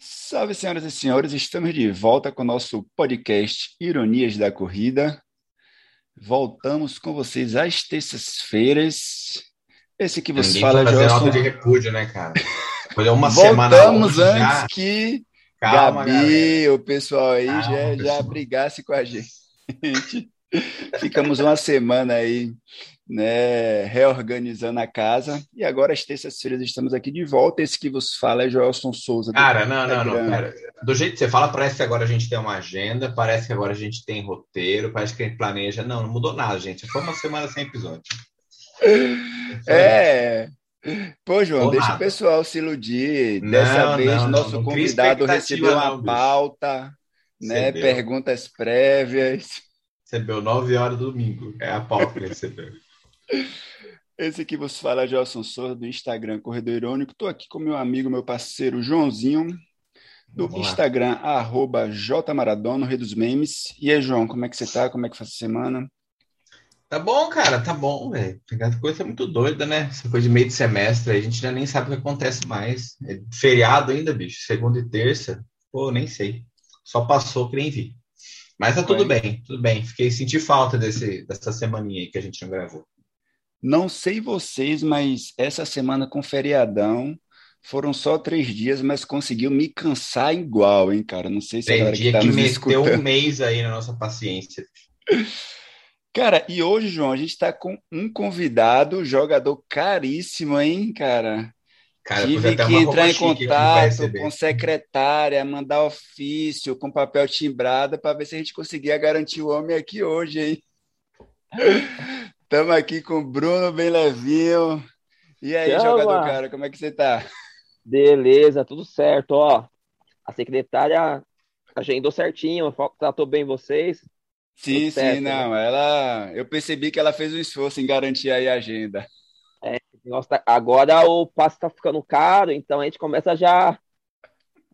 Salve, senhoras e senhores, estamos de volta com o nosso podcast Ironias da Corrida. Voltamos com vocês às terças-feiras. Esse que você fala, fazer nota de repúdio, né, cara? Foi uma semana antes já. que Calma, Gabi, galera. o pessoal aí Calma, já, já pessoal. brigasse com a gente. Ficamos uma semana aí, né, reorganizando a casa. E agora, às terças-feiras, estamos aqui de volta. Esse que vos fala é Joelson Souza. Cara, não, não, não. Do jeito que você fala, parece que agora a gente tem uma agenda, parece que agora a gente tem roteiro, parece que a gente planeja. Não, não mudou nada, gente. Foi uma semana sem episódio. É. Pô, João, deixa o pessoal se iludir. Não, Dessa vez, não, nosso não convidado recebeu uma pauta, né? Recebeu. Perguntas prévias. Recebeu 9 horas do domingo. É a pauta que ele recebeu. Esse aqui vos fala é Gelson Souza, do Instagram Corredor Irônico. Estou aqui com meu amigo, meu parceiro Joãozinho, do Vamos lá. Instagram, arroba jmaradona, Rei dos Memes. E aí, João, como é que você tá? Como é que foi essa semana? Tá bom, cara, tá bom, velho. A coisa é muito doida, né? Essa coisa de meio de semestre, a gente já nem sabe o que acontece mais. É feriado ainda, bicho, segunda e terça. Pô, nem sei. Só passou que nem vi. Mas tá tudo bem, tudo bem. Fiquei senti falta desse, dessa semaninha aí que a gente não gravou. Não sei vocês, mas essa semana com feriadão foram só três dias, mas conseguiu me cansar igual, hein, cara? Não sei se a Tem que dia tá que nos meteu escutando. um mês aí na nossa paciência. Cara, e hoje, João, a gente tá com um convidado, jogador caríssimo, hein, cara? Cara, Tive que entrar em contato com secretária, mandar ofício com papel timbrado para ver se a gente conseguia garantir o homem aqui hoje, hein? Estamos aqui com o Bruno bem levinho. E aí, Chama. jogador cara, como é que você tá? Beleza, tudo certo, ó. A secretária agendou certinho, tratou bem vocês. Sim, Tudo certo, sim, né? não. Ela, eu percebi que ela fez um esforço em garantir aí a agenda. Nossa, tá- agora o passe tá ficando caro, então a gente começa já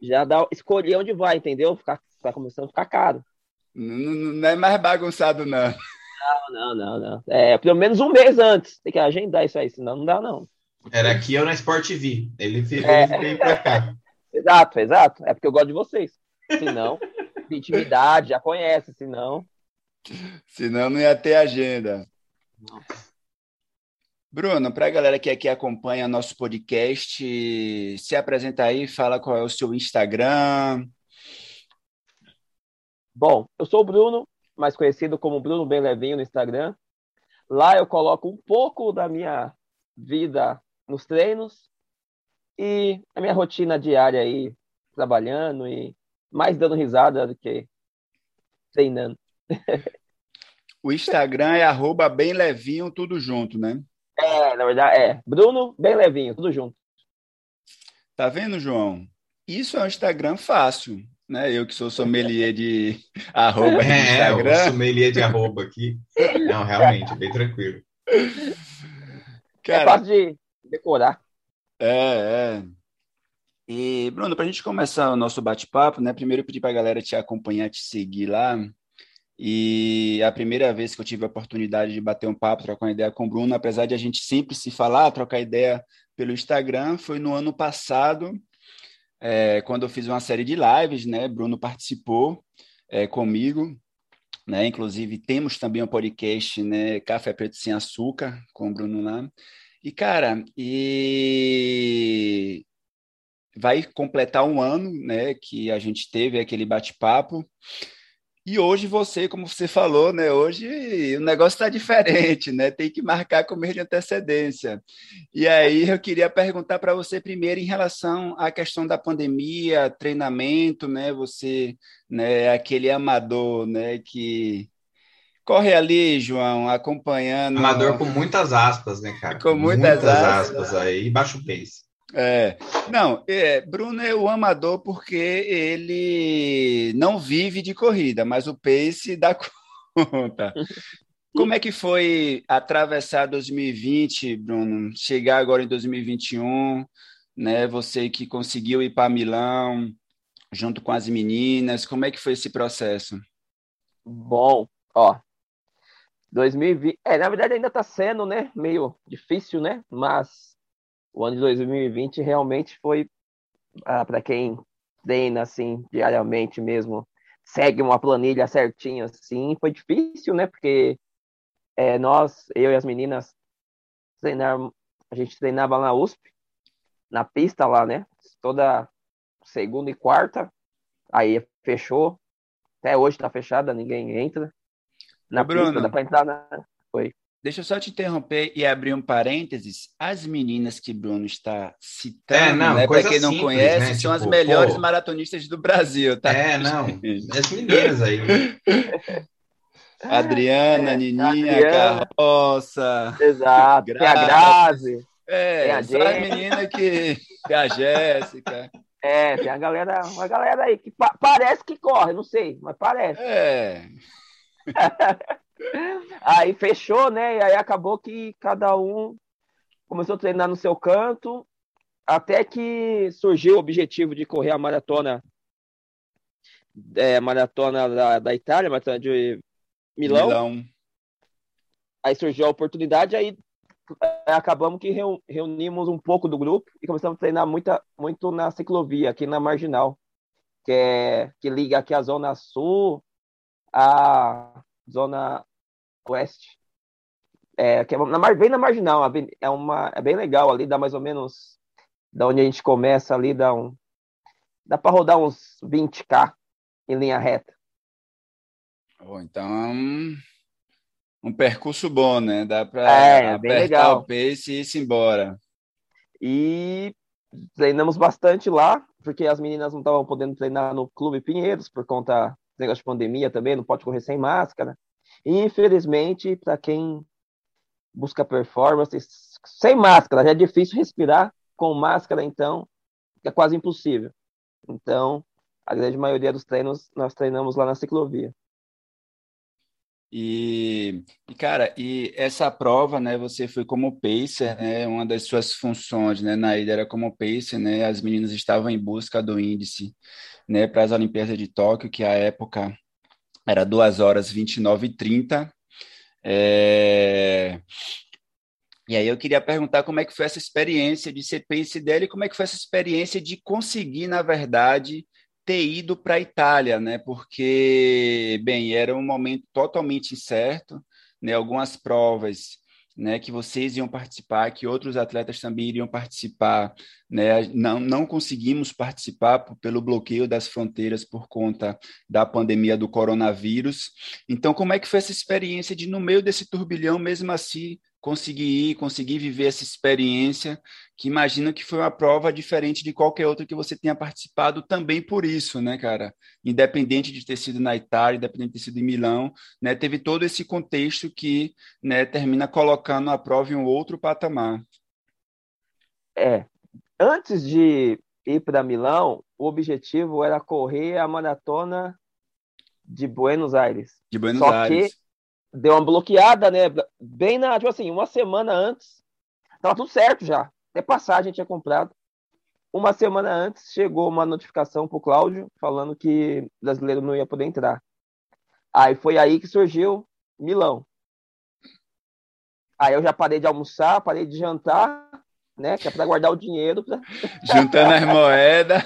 já dar escolher onde vai, entendeu? Ficar, tá começando a ficar caro. Não, não- não é mais bagunçado, não. Não, não, não. É, pelo menos um mês antes. Tem que agendar isso aí, senão não dá, não. Era aqui ou na Sport TV. Ele veio, É. pra cá. Exato, exato. É porque eu gosto de vocês. Se não, de intimidade, já conhece, se não. Senão não ia ter agenda. Bruno, para a galera que aqui acompanha nosso podcast, se apresenta aí, fala qual é o seu Instagram. Bom, eu sou o Bruno, mais conhecido como Bruno Bem Levinho no Instagram. Lá eu coloco um pouco da minha vida nos treinos e a minha rotina diária aí, trabalhando e mais dando risada do que treinando. O Instagram é arroba bem levinho, tudo junto, né? É, na verdade, é. Bruno Bem Levinho, tudo junto. Tá vendo, João? Isso é um Instagram fácil, né? Eu que sou sommelier de arroba de É, Instagram. sommelier de arroba aqui. Não, realmente, bem tranquilo. é Cara, fácil de decorar. É, é. E, Bruno, para a gente começar o nosso bate-papo, né? Primeiro eu pedi para a galera te acompanhar, te seguir lá. E a primeira vez que eu tive a oportunidade de bater um papo, trocar uma ideia com o Bruno, apesar de a gente sempre se falar, trocar ideia pelo Instagram, foi no ano passado, é, quando eu fiz uma série de lives, né? Bruno participou é, comigo, né? Inclusive temos também um podcast, né? Café Preto Sem Açúcar, com o Bruno lá. E, cara, e vai completar um ano, né, que a gente teve aquele bate-papo. E hoje você, como você falou, né, hoje o negócio está diferente, né? Tem que marcar com mês de antecedência. E aí eu queria perguntar para você primeiro em relação à questão da pandemia, treinamento, né? Você, né, aquele amador, né, que corre ali, João, acompanhando Amador com muitas aspas, né, cara? Com muitas aspas. aí, baixo pace. É, não, é, Bruno é o amador porque ele não vive de corrida, mas o pace dá conta. Como é que foi atravessar 2020, Bruno? Chegar agora em 2021, né? Você que conseguiu ir para Milão junto com as meninas, como é que foi esse processo? Bom, ó. 2020. É, na verdade ainda tá sendo, né? Meio difícil, né? Mas o ano de 2020 realmente foi, ah, para quem treina assim diariamente mesmo, segue uma planilha certinho assim, foi difícil, né? Porque é, nós, eu e as meninas, treinar, a gente treinava na USP, na pista lá, né? Toda segunda e quarta, aí fechou, até hoje tá fechada, ninguém entra. Na Ô, Bruno, pista, dá pra entrar na. Foi. Deixa eu só te interromper e abrir um parênteses. As meninas que Bruno está citando, É, não, né, para quem não simples, conhece, né? são as Tipo, melhores pô. maratonistas do Brasil, tá? É, não. As meninas aí. Adriana, É, Nininha, Adriana. Carroça. Exato. Tem a. Grazi. Tem É, a só as meninas que. Tem a Jéssica. É, tem a galera, uma galera aí que pa- parece que corre, não sei, mas parece. É. Aí fechou, né? E aí acabou que cada um começou a treinar no seu canto, até que surgiu o objetivo de correr a maratona, é, maratona da, da Itália, maratona de Milão. Milão. Aí surgiu a oportunidade, aí é, acabamos que reu- reunimos um pouco do grupo e começamos a treinar muita, muito na ciclovia, aqui na Marginal, que, é, que liga aqui a Zona Sul à Zona Oeste. É, que é na, bem na Marginal, é, uma, é bem legal ali, dá mais ou menos da onde a gente começa ali, dá um. Dá para rodar uns 20k em linha reta. Oh, então, é um, um percurso bom, né? Dá para É, apertar legal. o pace e ir-se embora. E treinamos bastante lá, porque as meninas não estavam podendo treinar no Clube Pinheiros por conta do negócio de pandemia também, não pode correr sem máscara. Infelizmente, para quem busca performance, sem máscara já é difícil respirar, com máscara, então, é quase impossível. Então, a grande maioria dos treinos nós treinamos lá na ciclovia. E, cara, e essa prova, né, você foi como pacer, né, uma das suas funções, né, na ida era como pacer, né, as meninas estavam em busca do índice, né, para as Olimpíadas de Tóquio, que à época era 2 horas 29 e 30, é... E aí eu queria perguntar como é que foi essa experiência de ser dela e como é que foi essa experiência de conseguir, na verdade, ter ido para a Itália, né? Porque, bem, era um momento totalmente incerto, né? Algumas provas, né, que vocês iam participar, que outros atletas também iriam participar, né? Não, não conseguimos participar pelo bloqueio das fronteiras por conta da pandemia do coronavírus. Então, como é que foi essa experiência de, no meio desse turbilhão, mesmo assim, conseguir ir, conseguir viver essa experiência, que imagino que foi uma prova diferente de qualquer outra que você tenha participado também por isso, né, cara? Independente de ter sido na Itália, independente de ter sido em Milão, né, teve todo esse contexto que, né, termina colocando a prova em um outro patamar. É, antes de ir para Milão, o objetivo era correr a maratona de Buenos Aires. De Buenos Só Aires. que deu uma bloqueada, né? Bem na, tipo assim, uma semana antes, tava tudo certo já. Até passagem tinha comprado. Uma semana antes chegou uma notificação pro Cláudio falando que brasileiro não ia poder entrar. Aí foi aí que surgiu Milão. Aí eu já parei de almoçar, parei de jantar, né? Que é para guardar o dinheiro. Pra... Juntando as moedas.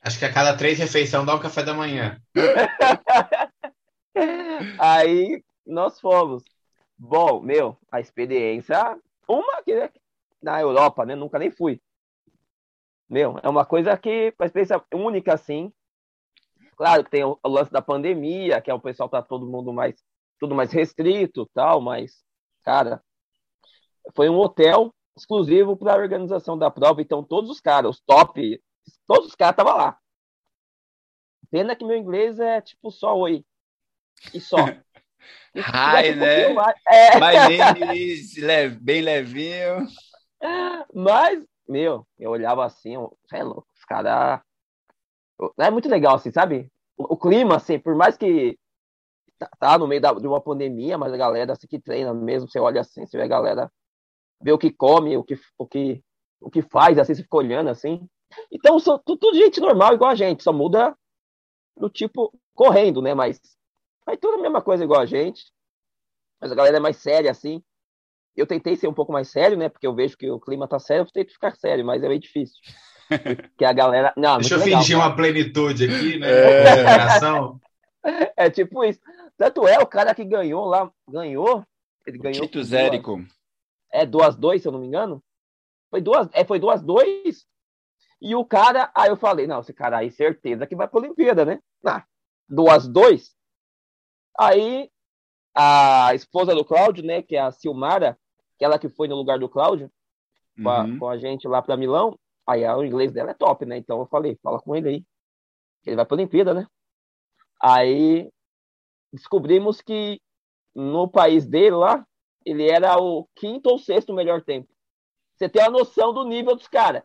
Acho que a cada três refeições dá um café da manhã. Aí nós fomos. Bom, meu, a experiência, uma que na Europa, né? Nunca nem fui. Meu, é uma coisa que, uma experiência única, assim. Claro que tem o, o lance da pandemia, que é o pessoal tá todo mundo mais, tudo mais restrito, tal, mas, cara, foi um hotel exclusivo para a organização da prova, então todos os caras, os top, todos os caras estavam lá. Pena que meu inglês é tipo só oi. E só. Tivesse um né? mais- É, My name is leve, bem levinho. mas, meu, eu olhava assim, é louco, os caras. É muito legal, assim, sabe? O, o clima, assim, por mais que tá, tá no meio da- de uma pandemia, mas a galera assim, que treina mesmo, você olha assim, você vê a galera, vê o que come, o que, o que, o que faz, assim, você fica olhando assim. Então, são tu- tudo gente normal, igual a gente, só muda no tipo correndo, né? Mas é tudo a mesma coisa igual a gente. Mas a galera é mais séria, assim. Eu tentei ser um pouco mais sério, né? Porque eu vejo que o clima tá sério, eu tento ficar sério, mas é meio difícil. Que a galera. Não, Deixa eu legal, fingir cara. uma plenitude aqui, né? É. É tipo isso. Tanto é, o cara que ganhou lá, ganhou. Ele ganhou. Tito duas- Zérico. É, duas, dois, se eu não me engano. Foi duas, é, foi duas, dois. E o cara, aí eu falei, não, esse cara aí, certeza que vai pra Olimpíada, né? Ah, duas, dois. Aí, a esposa do Cláudio, né, que é a Silmara, aquela que foi no lugar do Cláudio, com a, Uhum. com a gente lá pra Milão, aí o inglês dela é top, né? Então eu falei, fala com ele aí. Ele vai pra Olimpíada, né? Aí, descobrimos que no país dele lá, ele era o quinto ou sexto melhor tempo. Você tem a noção do nível dos caras.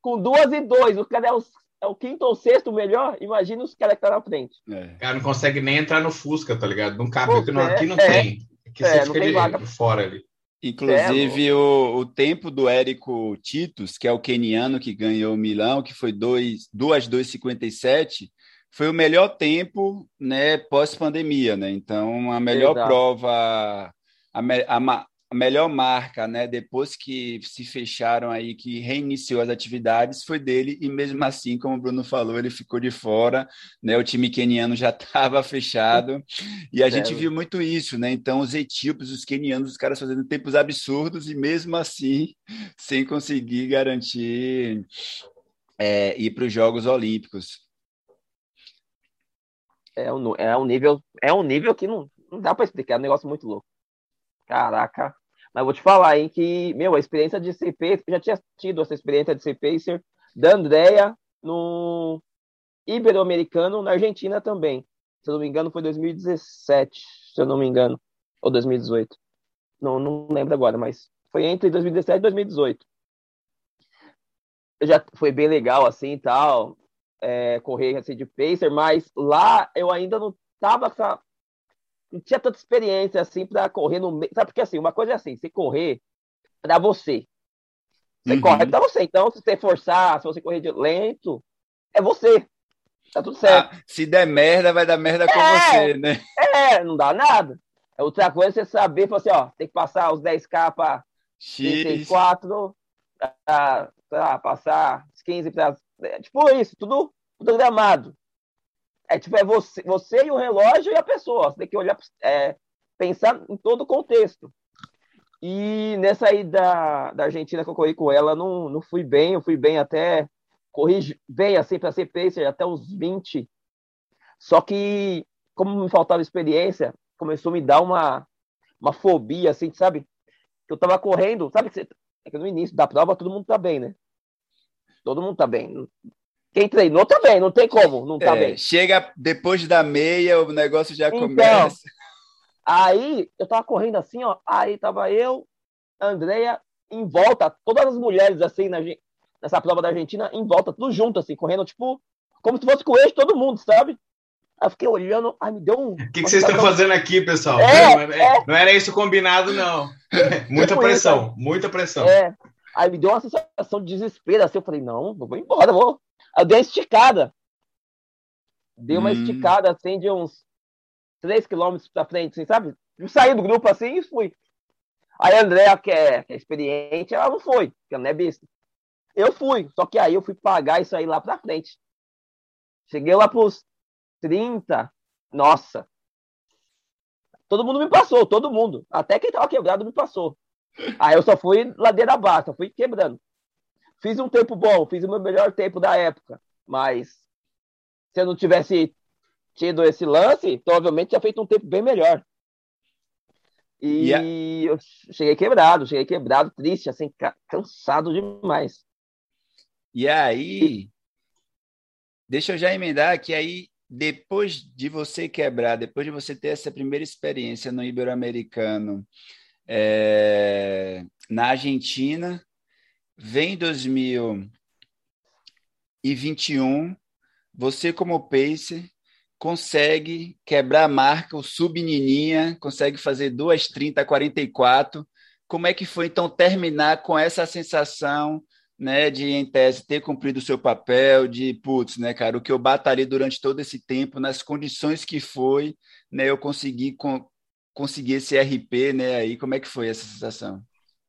Com duas e dois, o cara é o, é o quinto ou sexto melhor, imagina os caras que estão na frente. É. O cara não consegue nem entrar no Fusca, tá ligado? Não cabe, Pô, aqui não, é, aqui não é. tem. Aqui É, você não fica tem de, vaga. fora ali. Inclusive, o, o tempo do Érico Titus, que é o keniano que ganhou o Milão, que foi 2 2,57, foi o melhor tempo né, pós-pandemia. Né? Então, a melhor Exato. prova, a, a a melhor marca, né, depois que se fecharam aí, que reiniciou as atividades, foi dele, e mesmo assim, como o Bruno falou, ele ficou de fora, né, o time queniano já estava fechado, e a gente É. viu muito isso, né, então os etíopes, os quenianos, os caras fazendo tempos absurdos, e mesmo assim, sem conseguir garantir é, ir para os Jogos Olímpicos. É um, é um nível, é um nível que não, não dá pra explicar, é um negócio muito louco. Caraca. Mas vou te falar, hein, que, meu, a experiência de ser pacer, já tinha tido essa experiência de ser pacer da Andrea no Ibero-Americano na Argentina também. Se eu não me engano, foi 2017, se eu não me engano, ou 2018. Não, não lembro agora, mas foi entre 2017 e 2018. Eu já foi bem legal assim e tal, é, correr assim de pacer, mas lá eu ainda não tava com a- não tinha tanta experiência assim para correr no meio, sabe porque assim, uma coisa é assim, você correr para você. Você Uhum. corre para você. Então, se você forçar, se você correr de lento, é você. Tá tudo certo. Ah, se der merda, vai dar merda com É. você, né? É, não dá nada. Outra coisa é você saber, falar assim, ó, tem que passar os 10k para X. 34, pra, passar os 15 para. Tipo isso, tudo programado. É tipo, é você, você e o relógio e a pessoa. Você tem que olhar, é, pensar em todo o contexto. E nessa aí da, da Argentina que eu corri com ela, não, não fui bem, eu fui bem até. Corri bem assim para ser pacer até os 20. Só que, como me faltava experiência, começou a me dar uma, uma fobia, assim, sabe? Que eu tava correndo, sabe que você, é que no início da prova todo mundo tá bem, né? Todo mundo tá bem. Quem treinou bem, não tem como, não tá É, bem. chega depois da meia, o negócio já Então, começa. Aí eu tava correndo assim, ó. Aí tava eu, Andrea, em volta, todas as mulheres assim na, nessa prova da Argentina, em volta, tudo junto, assim, correndo, tipo, como se fosse com o eixo todo mundo, sabe? Aí eu fiquei olhando, aí me deu um. O que, que vocês estão fazendo aqui, pessoal? É, não, é- não era isso combinado, não. muita Tipo pressão, muita pressão. É. Aí me deu uma sensação de desespero, assim, eu falei, não, eu vou embora, vou. Eu dei uma esticada. Dei uma Hum. esticada, assim, de uns 3 quilômetros pra frente, assim, sabe? Eu saí do grupo assim e fui. Aí a Andréa, que é, que é experiente, ela não foi, porque ela não é besta. Eu fui, só que aí eu fui pagar isso aí lá pra frente. Cheguei lá pros 30, nossa. Todo mundo me passou, todo mundo. Até quem tava quebrado me passou. Aí eu só fui ladeira abaixo, só fui quebrando. Fiz um tempo bom, fiz o meu melhor tempo da época. Mas se eu não tivesse tido esse lance, provavelmente tinha feito um tempo bem melhor. E a- eu cheguei quebrado, cheguei quebrado, triste, assim, ca- cansado demais. E aí, deixa eu já emendar que aí, depois de você quebrar, depois de você ter essa primeira experiência no Ibero-Americano, é, na Argentina, vem 2021, você como pacer consegue quebrar a marca, o sub-nininha, consegue fazer 2:30 44. Como é que foi então terminar com essa sensação né, de em tese ter cumprido o seu papel, de putz, né, cara, o que eu batalhei durante todo esse tempo, nas condições que foi, né, eu consegui con conseguir esse RP, né, aí como é que foi essa sensação?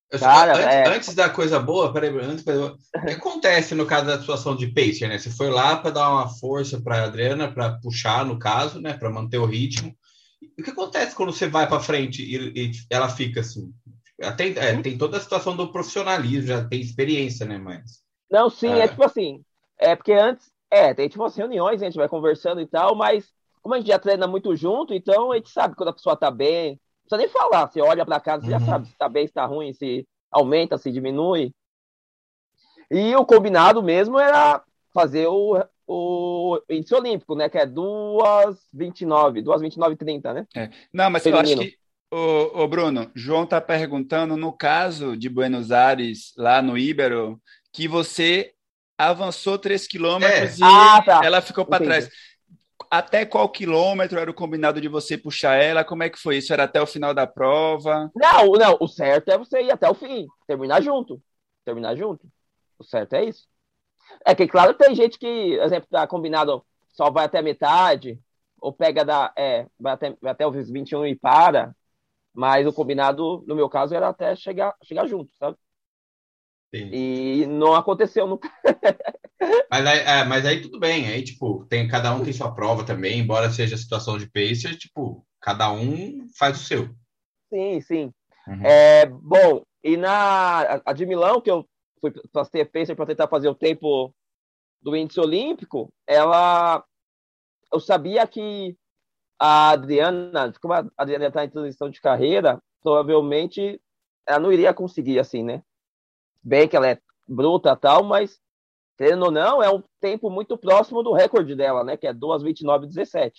Cara, antes, é... antes, da coisa boa, peraí, antes, peraí, o que acontece no caso da situação de pacer, né? Você foi lá para dar uma força para a Adriana, para puxar, no caso, né? Para manter o ritmo. O que acontece quando você vai para frente e, e, ela fica assim? Tem, é, tem toda a situação do profissionalismo, já tem experiência, né? Mas. Não, sim, é, é tipo assim. É porque antes, é, tem tipo as reuniões, a gente vai conversando e tal, mas como a gente já treina muito junto, então a gente sabe quando a pessoa tá bem, precisa nem falar. Você olha para casa, você uhum. já sabe se está bem, se está ruim, se aumenta, se diminui. E o combinado mesmo era fazer o, o índice olímpico, né? Que é 2,29, 2,29,30, né? É. Não, mas Feminino. eu acho que. Ô, ô, Bruno, João está perguntando, no caso de Buenos Aires, lá no Ibero, que você avançou 3 quilômetros é. e ah, tá. ela ficou para trás até qual quilômetro era o combinado de você puxar ela? Como é que foi isso? Era até o final da prova? Não, não. O certo é você ir até o fim, terminar junto. Terminar junto. O certo é isso. É que, claro, tem gente que, exemplo, tá combinado só vai até metade, ou pega da. É, vai até, vai até os 21 e para. Mas o combinado, no meu caso, era até chegar, chegar junto, sabe? Sim. E não aconteceu nunca. mas, aí, é, mas aí tudo bem, aí tipo, tem, cada um tem sua prova também, embora seja situação de pacer, tipo, cada um faz o seu. Sim, sim. Uhum. É, bom, e na a de Milão, que eu fui fazer pacer para tentar fazer o tempo do índice olímpico, ela eu sabia que a Adriana, como a Adriana está em transição de carreira, provavelmente ela não iria conseguir assim, né? bem que ela é bruta tal, mas querendo ou não, é um tempo muito próximo do recorde dela, né? Que é 2,29,17.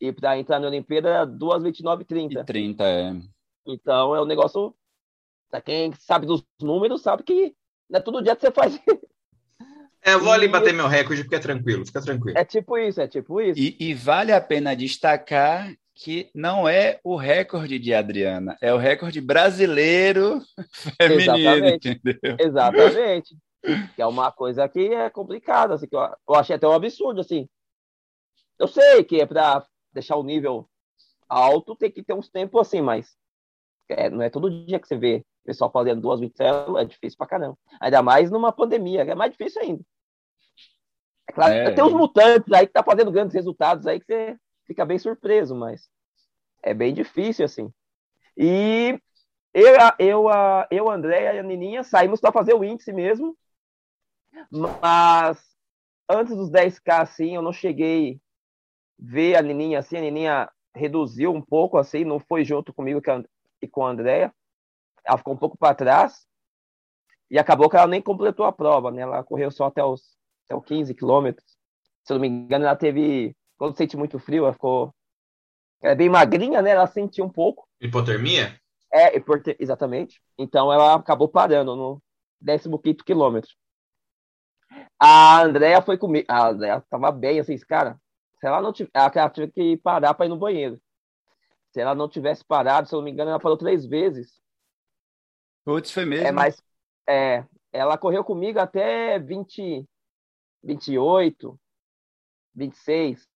E para entrar na Olimpíada é 2,29,30. 30, é. Então é um negócio. Pra quem sabe dos números, sabe que não é todo dia que você faz. É, eu vou ali bater meu recorde porque é tranquilo, fica tranquilo. É tipo isso, é tipo isso. E, e vale a pena destacar que não é o recorde de Adriana, é o recorde brasileiro feminino, Exatamente. entendeu? Exatamente. Que é uma coisa que é complicada, assim, que eu, eu achei até um absurdo, assim. Eu sei que é para deixar o nível alto, tem que ter uns tempos assim, mas é, não é todo dia que você vê o pessoal fazendo duas vitelas, é difícil pra caramba. Ainda mais numa pandemia, é mais difícil ainda. É claro, é. tem uns mutantes aí que tá fazendo grandes resultados aí que você fica bem surpreso, mas é bem difícil, assim. E eu, eu, a, eu André e a Nininha saímos para fazer o índice mesmo, mas antes dos 10K, assim, eu não cheguei ver a Nininha assim, a Nininha reduziu um pouco, assim, não foi junto comigo e com a Andréia, ela ficou um pouco para trás, e acabou que ela nem completou a prova, né, ela correu só até os, até os 15 quilômetros, se eu não me engano, ela teve quando sente muito frio, ela ficou. Ela é bem magrinha, né? Ela sentiu um pouco. Hipotermia? É, exatamente. Então ela acabou parando no 15 quilômetro. A Andrea foi comigo. A Andrea tava bem, assim, cara. Se ela não tivesse. Ela teve que parar para ir no banheiro. Se ela não tivesse parado, se eu não me engano, ela parou três vezes. Putz, foi mesmo. É, mas. É, ela correu comigo até 20, 28, 26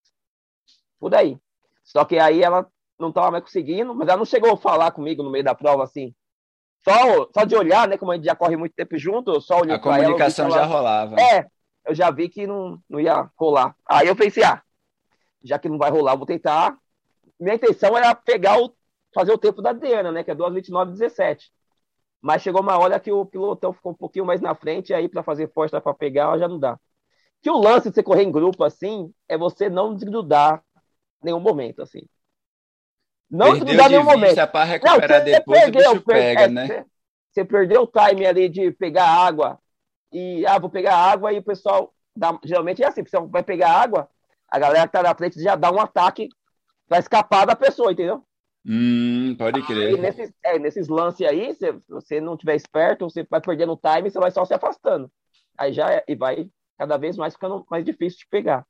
por aí. Só que aí ela não estava mais conseguindo, mas ela não chegou a falar comigo no meio da prova assim. Só, só de olhar, né? Como a gente já corre muito tempo junto, eu só olhei A comunicação ela, já rolava. É, eu já vi que não, não ia rolar. Aí eu pensei, ah, já que não vai rolar, vou tentar. Minha intenção era pegar o. fazer o tempo da Adriana, né? Que é 2,29,17. Mas chegou uma hora que o pilotão ficou um pouquinho mais na frente, e aí para fazer força para pegar já não dá. Que o lance de você correr em grupo assim é você não desgrudar nenhum momento, assim. Não perdeu desgrudar nenhum momento. para recuperar não, depois, perdeu, pega, é, né? Você, você perdeu o time ali de pegar água e, ah, vou pegar água e o pessoal, dá, geralmente é assim, você vai pegar água, a galera que tá na frente já dá um ataque para escapar da pessoa, entendeu? Hum, pode crer. Aí, nesses, é, nesses lances aí, se você não tiver esperto, você vai perdendo time, você vai só se afastando. Aí já é, e vai cada vez mais ficando mais difícil de pegar.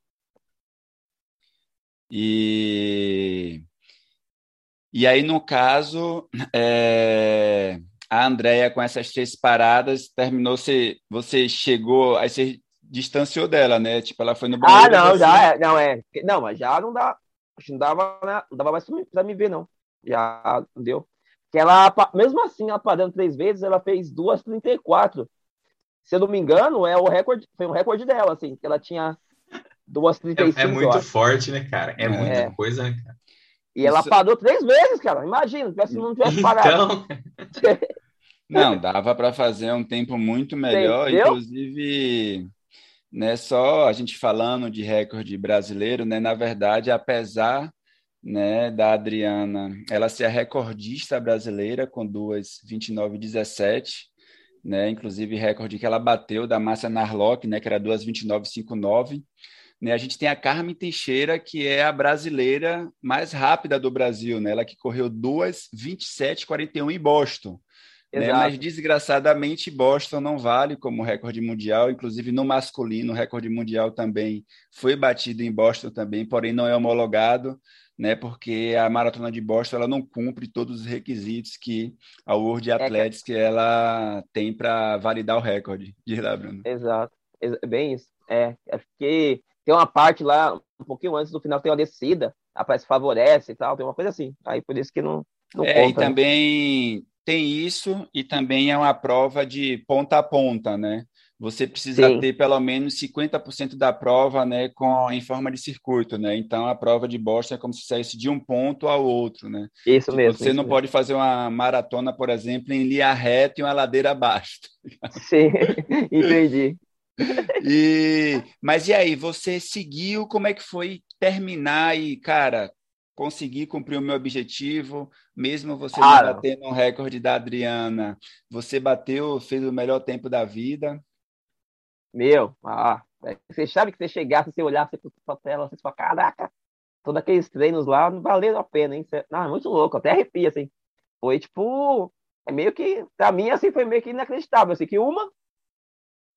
E, e aí, no caso, é, a Andrea com essas três paradas terminou, você, você chegou, aí você distanciou dela, né? Tipo, ela foi no banheiro. Ah, não, já é, não é. Não, mas já não dá, acho que não dava, né? não dava mais para me ver, não. Já deu. Que ela, mesmo assim, ela parando três vezes, ela fez duas 34. Se eu não me engano, é o recorde, foi um recorde dela, assim, que ela tinha duas 35. É, é muito forte, né, cara? É, é. muita coisa, né, cara? E ela Isso... parou três vezes, cara. Imagina, se não tivesse parado. Então... não, dava para fazer um tempo muito melhor, Entendeu? inclusive né, só a gente falando de recorde brasileiro, né, na verdade, apesar né, da Adriana, ela ser a recordista brasileira com duas 29,17, né, inclusive recorde que ela bateu da Márcia Narlock, né, que era duas 29,59. Né, a gente tem a Carmen Teixeira, que é a brasileira mais rápida do Brasil, né, ela que correu duas 27,41 em Boston. Né? Mas desgraçadamente Boston não vale como recorde mundial, inclusive no masculino o recorde mundial também foi batido em Boston também, porém não é homologado né? Porque a maratona de Boston ela não cumpre todos os requisitos que a World é Athletics que ela tem para validar o recorde. Diz lá, Bruno. Exato, é bem isso. É, é porque tem uma parte lá um pouquinho antes do final tem uma descida, a favorece e tal, tem uma coisa assim. Aí por isso que não, não é, conta, e né? também né? tem isso e também é uma prova de ponta a ponta, né? você precisa Sim. ter pelo menos 50% da prova né, com, em forma de circuito, né? Então a prova de Boston é como se saísse de um ponto ao outro, né? Isso tipo, mesmo. Você isso não mesmo. pode fazer uma maratona, por exemplo, em linha reta e uma ladeira abaixo. Tá Sim, entendi. E, mas e aí, você seguiu, como é que foi terminar e, cara, conseguir cumprir o meu objetivo, mesmo você ah, não batendo um recorde da Adriana, você bateu, fez o melhor tempo da vida? Meu, ah, é, você sabe que você chegasse, você olhasse para sua tela, você fala, caraca, todos aqueles treinos lá não valeram a pena, hein? Não, é muito louco, até arrepia, assim. Foi tipo, é meio que, pra mim, assim, foi meio que inacreditável, assim, que uma,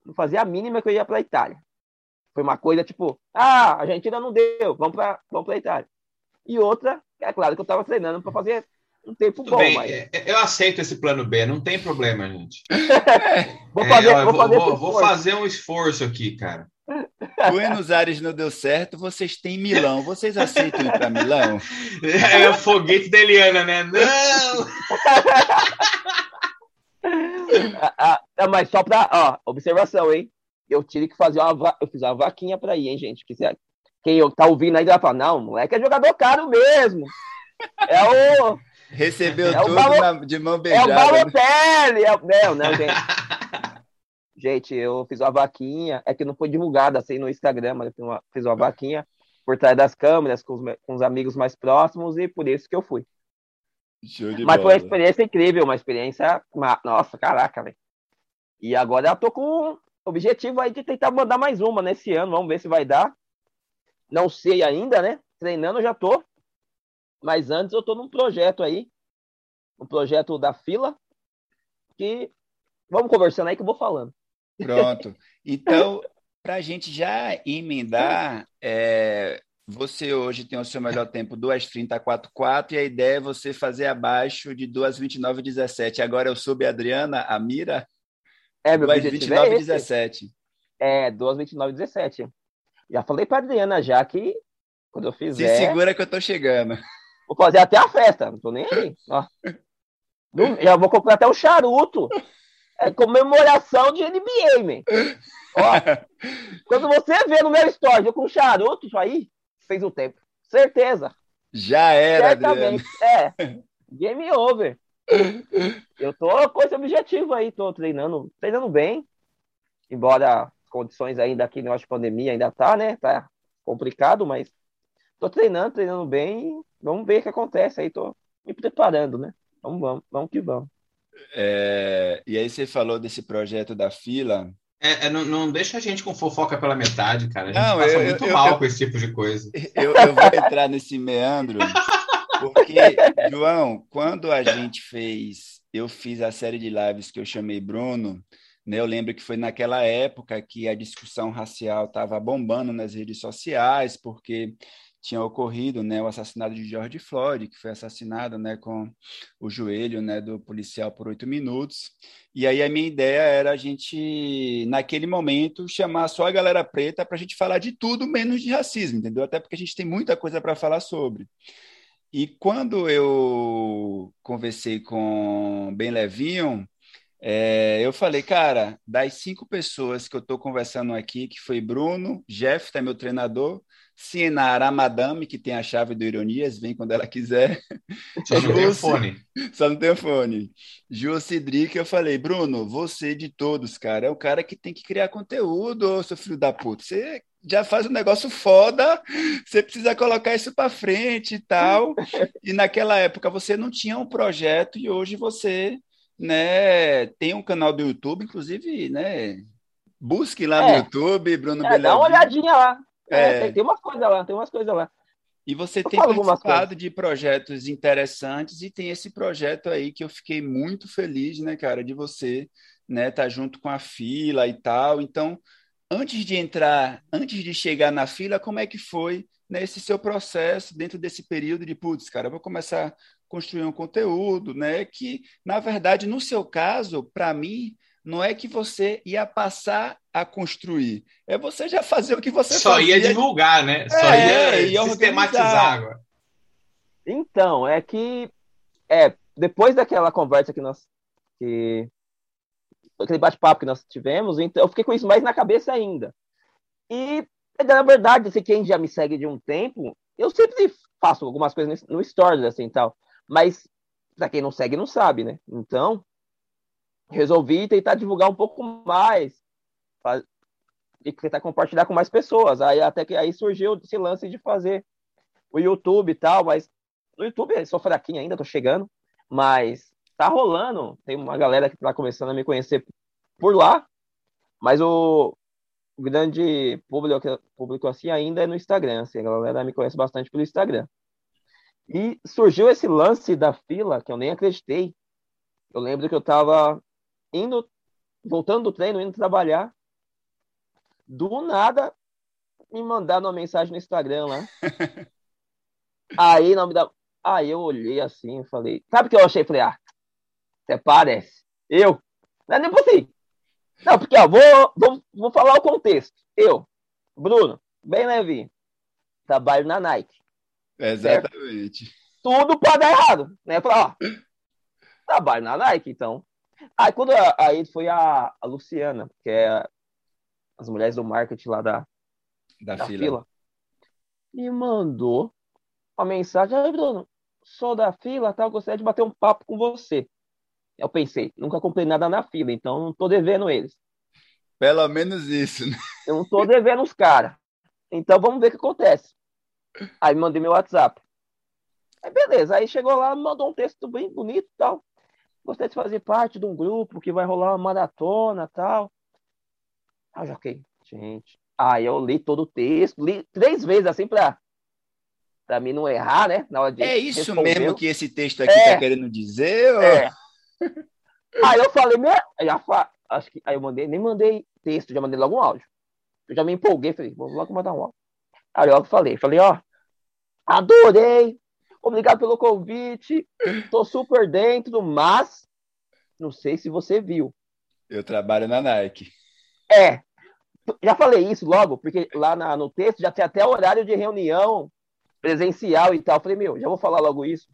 não fazia a mínima que eu ia pra Itália. Foi uma coisa tipo, ah, a Argentina não deu, vamos pra, vamos pra Itália. E outra, é claro que eu tava treinando para fazer um tempo Tudo bom. Bem, mas... É, eu aceito esse plano B, não tem problema, gente. vou, fazer, é, vou, fazer vou, vou fazer um esforço aqui, cara. Buenos Aires não deu certo, vocês têm Milão. Vocês aceitam ir para Milão? É o foguete da Eliana, né? Não! Ah, ah, mas só para ó, observação, hein? Eu tive que fazer uma, eu fiz uma vaquinha para ir, hein, gente? Quem tá ouvindo aí vai falar, não, moleque é jogador caro mesmo. É o Recebeu é tudo balo... de mão beijada. É o Balotelli! É... Não, não, gente. gente, eu fiz uma vaquinha, é que não foi divulgada assim no Instagram, mas eu fiz uma, fiz uma vaquinha por trás das câmeras, com os, com os amigos mais próximos, e por isso que eu fui. Mas bola. foi uma experiência incrível, uma experiência. Nossa, caraca, velho. E agora eu tô com o objetivo aí de tentar mandar mais uma nesse ano, vamos ver se vai dar. Não sei ainda, né? Treinando já tô. Mas antes eu estou num projeto aí, um projeto da fila, que vamos conversando aí que eu vou falando. Pronto. Então, para a gente já emendar, é, você hoje tem o seu melhor tempo 2:30.44 e a ideia é você fazer abaixo de 2:29.17. Agora eu soube, Adriana, a mira? É, meu 2:29.17. É, 2:29.17. Já falei para Adriana já que quando eu fizer. Se segura que eu tô chegando. Vou fazer até a festa, não tô nem aí. Ó. Já vou comprar até um charuto. É comemoração de NBA, man. Ó, quando você vê no meu story eu com charuto, isso aí, fez o tempo. Certeza. Já era, Certamente. Adriano. É. Game over. Eu tô com esse objetivo aí, tô treinando, treinando bem. Embora as condições ainda aqui, de pandemia ainda tá, né? Tá complicado, mas tô treinando, treinando bem vamos ver o que acontece aí, tô me preparando, né? Vamos, vamos, vamos que vamos. É, e aí você falou desse projeto da fila. É, é, não, não, deixa a gente com fofoca pela metade, cara. A gente não, passa eu, muito eu, mal eu, com esse tipo de coisa. Eu, vou entrar nesse meandro, porque, João, quando a gente fez, eu fiz a série de lives que eu chamei Bruno, né, eu lembro que foi naquela época que a discussão racial estava bombando nas redes sociais, porque tinha ocorrido né, o assassinato de George Floyd, que foi assassinado né, com o joelho né, do policial por oito minutos. E aí a minha ideia era a gente, naquele momento, chamar só a galera preta para a gente falar de tudo menos de racismo, entendeu? Até porque a gente tem muita coisa para falar sobre. E quando eu conversei com Bem Levinho, é, eu falei, cara, das cinco pessoas que eu estou conversando aqui, que foi Bruno, Jeff, que é meu treinador, Sinara Madame, que tem a chave do Ironias, vem quando ela quiser. Só não tem o fone. Só não tem o fone. Ju Cidric, eu falei, Bruno, você de todos, cara, é o cara que tem que criar conteúdo, seu filho da puta. Você já faz um negócio foda, você precisa colocar isso para frente e tal. E naquela época você não tinha um projeto e hoje você né, tem um canal do YouTube, inclusive, né, busque lá é. no YouTube, Bruno é, Dá uma olhadinha lá. É. é. Tem, tem umas coisas lá, tem umas coisas lá. E você eu tem participado de projetos interessantes e tem esse projeto aí que eu fiquei muito feliz, né, cara, de você, né, tá junto com a fila e tal. Então, antes de entrar, antes de chegar na fila, como é que foi nesse né, seu processo dentro desse período de putz, cara, eu vou começar a construir um conteúdo, né? Que na verdade, no seu caso, para mim, não é que você ia passar a construir, é você já fazer o que você só fazia. ia divulgar, né? Só é, ia, ia sistematizar agora. Então, é que é, depois daquela conversa que nós que aquele bate-papo que nós tivemos, então eu fiquei com isso mais na cabeça ainda. E na verdade, se quem já me segue de um tempo, eu sempre faço algumas coisas no stories assim, tal, mas para quem não segue não sabe, né? Então, resolvi tentar divulgar um pouco mais faz... e tentar compartilhar com mais pessoas. Aí até que aí surgiu esse lance de fazer o YouTube e tal, mas no YouTube sou fraquinho ainda, tô chegando, mas tá rolando. Tem uma galera que tá começando a me conhecer por lá, mas o, grande público, público assim ainda é no Instagram. Assim, a galera me conhece bastante pelo Instagram. E surgiu esse lance da fila que eu nem acreditei. Eu lembro que eu tava indo, voltando do treino, indo trabalhar. Do nada, me mandaram uma mensagem no Instagram lá. Aí, não me dá. Aí eu olhei assim e falei, sabe o que eu achei? Falei, ah, você parece. Eu. Não é nem assim. Não, porque ó, vou, vou, vou falar o contexto. Eu, Bruno, bem levinho, trabalho na Nike. Exatamente. Certo? Tudo pode dar errado, né? Falar, ó, trabalho na Nike, então. Aí quando aí foi a, a Luciana, que é as mulheres do marketing lá da, da, da fila. fila, me mandou uma mensagem, aí Bruno, sou da fila, tá? Eu gostaria de bater um papo com você. Eu pensei, nunca comprei nada na fila, então não tô devendo eles. Pelo menos isso, né? Eu não tô devendo os caras. Então vamos ver o que acontece. Aí mandei meu WhatsApp. Aí beleza, aí chegou lá, mandou um texto bem bonito e tal. Gostaria de fazer parte de um grupo que vai rolar uma maratona e tal. Aí eu já fiquei, gente. Aí eu li todo o texto, li três vezes assim pra, pra mim não errar, né? Na hora de é isso responder. mesmo que esse texto aqui é, tá querendo dizer? Ou... É. Aí eu falei, meu, já fa... acho que aí eu mandei, nem mandei texto, já mandei logo um áudio. Eu já me empolguei, falei, vou logo mandar um áudio. Aí eu falei, falei, ó, adorei, obrigado pelo convite, tô super dentro, mas não sei se você viu. Eu trabalho na Nike. É, já falei isso logo, porque lá na, no texto já tem até horário de reunião presencial e tal. falei, meu, já vou falar logo isso.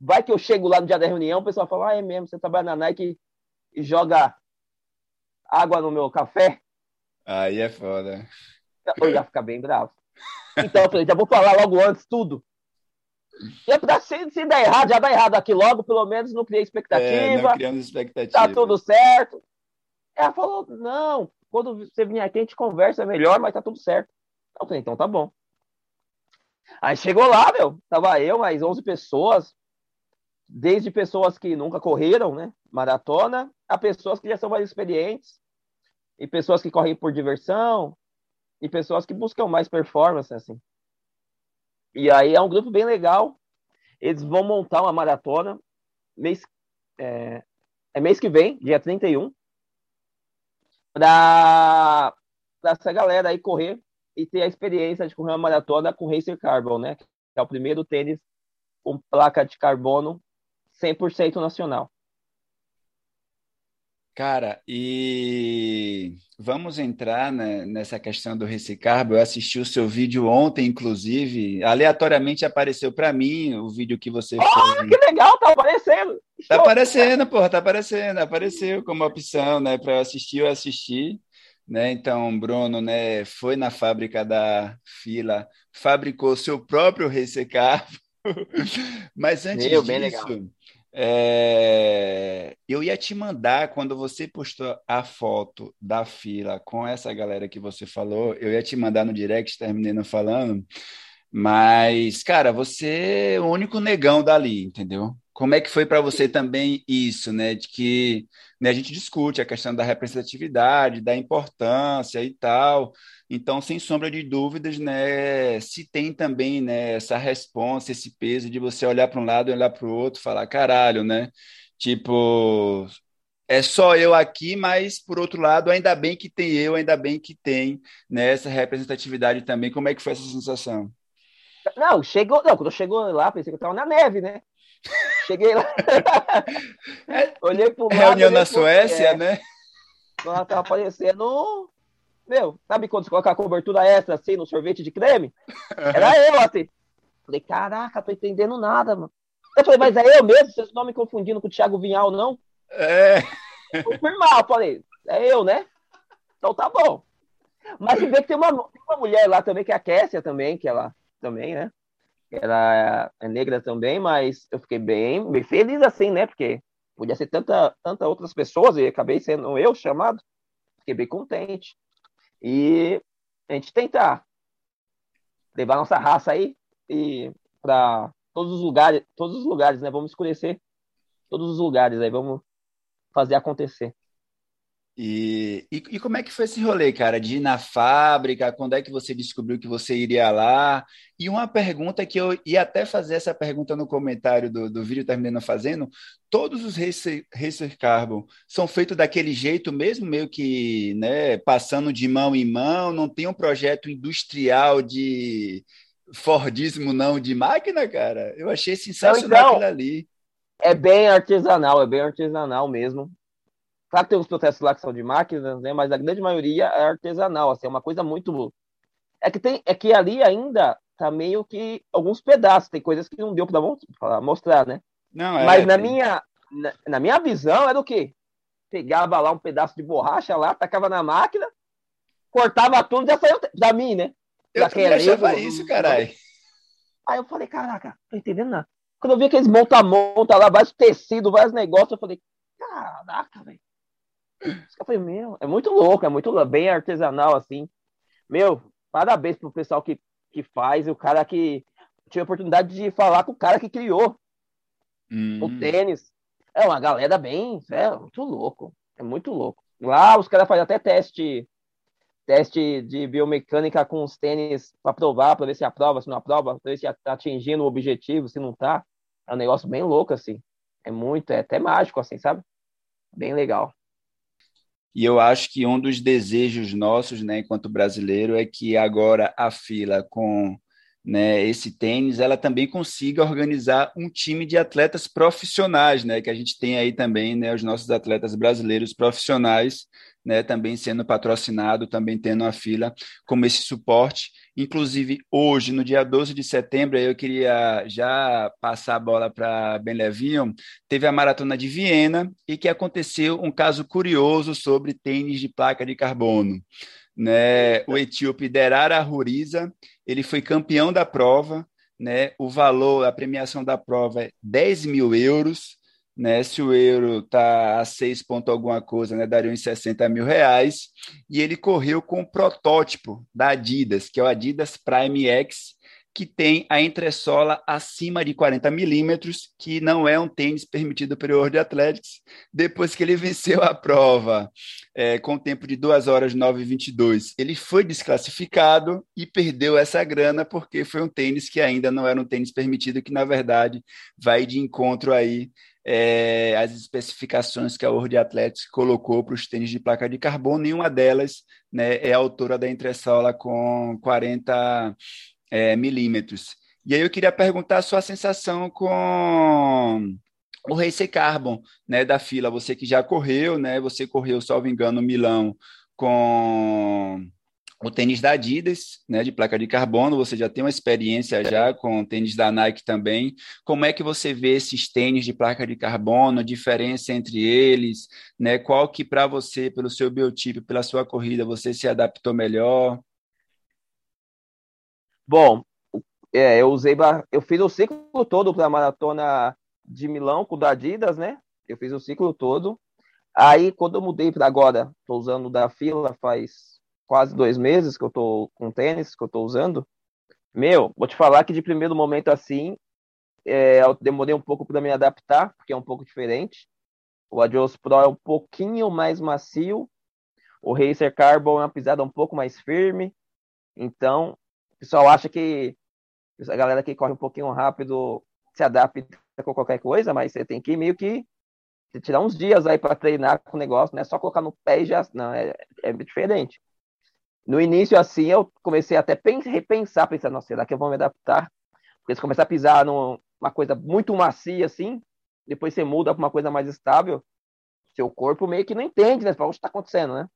Vai que eu chego lá no dia da reunião, o pessoal fala, ah, é mesmo, você trabalha na Nike e joga água no meu café. Aí é foda. Eu ia ficar bem bravo. Então eu falei, já vou falar logo antes tudo. E é pra se, se der errado, já dá errado aqui logo, pelo menos não criei expectativa. É, não criamos expectativa. Tá tudo certo. Ela falou, não, quando você vier aqui a gente conversa melhor, mas tá tudo certo. Eu falei, então tá bom. Aí chegou lá, meu, tava eu, mais 11 pessoas, desde pessoas que nunca correram, né, maratona, a pessoas que já são mais experientes, e pessoas que correm por diversão, e pessoas que buscam mais performance, assim. E aí é um grupo bem legal. Eles vão montar uma maratona mês, é, é mês que vem, dia 31, para essa galera aí correr e ter a experiência de correr uma maratona com Racer Carbon, né? Que é o primeiro tênis com placa de carbono 100% nacional. Cara, e vamos entrar né, nessa questão do Recicarbo. Eu assisti o seu vídeo ontem, inclusive. Aleatoriamente apareceu para mim o vídeo que você oh, fez. que legal, tá aparecendo. Tá aparecendo, porra, tá aparecendo. Apareceu como opção, né, para eu assistir, eu assisti. Né? Então, Bruno, né, foi na fábrica da fila, fabricou seu próprio Recicarbo. Mas antes Meu, disso, é... Eu ia te mandar, quando você postou a foto da fila com essa galera que você falou, eu ia te mandar no direct, terminei não falando, mas, cara, você é o único negão dali, entendeu? Como é que foi para você também isso, né? De que né, a gente discute a questão da representatividade, da importância e tal. Então, sem sombra de dúvidas, né, se tem também né, essa resposta, esse peso de você olhar para um lado e olhar para o outro, falar, caralho, né? Tipo, é só eu aqui, mas por outro lado, ainda bem que tem eu, ainda bem que tem né, essa representatividade também. Como é que foi essa sensação? Não, chegou, não, quando chegou lá, pensei que eu estava na neve, né? Cheguei lá. É, olhei pro lado. Reunião na Suécia, é. né? Ela tava aparecendo. Meu, sabe quando você coloca a cobertura extra assim no sorvete de creme? Era eu, assim. Falei, caraca, tô entendendo nada, mano. Eu falei, mas é eu mesmo? Vocês estão me confundindo com o Thiago Vinhal, não? É. Confirmar, eu falei, é eu, né? Então tá bom. Mas você vê que tem uma, tem uma mulher lá também, que é a Kessia também, que ela também, né? Ela é negra também, mas eu fiquei bem, bem feliz assim, né? Porque podia ser tanta, tanta outras pessoas e acabei sendo eu chamado. Fiquei bem contente. E a gente tentar levar nossa raça aí e para todos os lugares, todos os lugares, né? Vamos escurecer todos os lugares aí, vamos fazer acontecer. E, e, e, como é que foi esse rolê, cara? De ir na fábrica, quando é que você descobriu que você iria lá? E uma pergunta que eu ia até fazer essa pergunta no comentário do, do vídeo terminando fazendo: todos os Racer, Racer Carbon são feitos daquele jeito mesmo, meio que né, passando de mão em mão, não tem um projeto industrial de Fordismo, não, de máquina, cara? Eu achei sensacional então, aquilo ali. É bem artesanal, é bem artesanal mesmo. Claro que tem uns processos lá que são de máquinas, né? Mas a grande maioria é artesanal, assim, é uma coisa muito. É que, tem, é que ali ainda tá meio que alguns pedaços, tem coisas que não deu para mostrar, né? Não, é, Mas na minha, na, na, minha visão era o quê? Pegava lá um pedaço de borracha lá, tacava na máquina, cortava tudo e já saiu da mim, né? Eu também achava isso, caralho. Aí eu falei, caraca, tô entendendo nada. Quando eu vi aqueles monta-monta lá, vários tecidos, vários negócios, eu falei, caraca, velho. Eu falei, meu, é muito louco, é muito bem artesanal, assim. Meu, parabéns pro pessoal que, que faz, o cara que tive a oportunidade de falar com o cara que criou hum. o tênis. É uma galera bem, é muito louco, é muito louco. Lá os caras fazem até teste teste de biomecânica com os tênis para provar, para ver se aprova, se não aprova, para ver se está atingindo o objetivo, se não está. É um negócio bem louco, assim. É muito, é até mágico, assim, sabe? Bem legal. E eu acho que um dos desejos nossos, né, enquanto brasileiro, é que agora a fila com né, esse tênis, ela também consiga organizar um time de atletas profissionais, né, que a gente tem aí também, né, os nossos atletas brasileiros profissionais, né, também sendo patrocinado, também tendo a fila como esse suporte Inclusive, hoje, no dia 12 de setembro, eu queria já passar a bola para Ben Levinho, teve a Maratona de Viena e que aconteceu um caso curioso sobre tênis de placa de carbono. Né? O etíope Derara Ruriza, ele foi campeão da prova, né? o valor, a premiação da prova é 10 mil euros, né? Se o euro está a 6 ponto alguma coisa, né? Daria uns 60 mil reais. E ele correu com o protótipo da Adidas, que é o Adidas Prime X, que tem a entressola acima de 40 milímetros, que não é um tênis permitido pelo World Athletics, depois que ele venceu a prova é, com tempo de 2 horas 9 e 22. Ele foi desclassificado e perdeu essa grana porque foi um tênis que ainda não era um tênis permitido, que na verdade vai de encontro aí é, as especificações que a World Athletics colocou para os tênis de placa de carbono, nenhuma delas né, é a altura da entressola com 40 é, milímetros. E aí eu queria perguntar a sua sensação com o Racer Carbon, né, da fila, você que já correu, né, você correu, salvo engano, Milão com o tênis da Adidas, né, de placa de carbono, você já tem uma experiência já com o tênis da Nike também. Como é que você vê esses tênis de placa de carbono, a diferença entre eles, né? Qual que para você, pelo seu biotipo, pela sua corrida, você se adaptou melhor? Bom, é, eu usei, eu fiz o ciclo todo para a maratona de Milão com o da Adidas, né? Eu fiz o ciclo todo. Aí, quando eu mudei para agora, estou usando da fila faz quase dois meses que eu tô com tênis, que eu tô usando, meu, vou te falar que de primeiro momento assim, é, eu demorei um pouco para me adaptar, porque é um pouco diferente. O Adios Pro é um pouquinho mais macio, o Racer Carbon é uma pisada um pouco mais firme. Então, o pessoal acha que a galera que corre um pouquinho rápido se adapta com qualquer coisa, mas você tem que meio que tirar uns dias aí para treinar com o negócio, não é só colocar no pé e já. Não, é, é diferente. No início, assim, eu comecei até a repensar, pensando, nossa, será que eu vou me adaptar? Porque se começar a pisar numa coisa muito macia, assim, depois você muda para uma coisa mais estável, seu corpo meio que não entende, né? Fala, o que está acontecendo, né?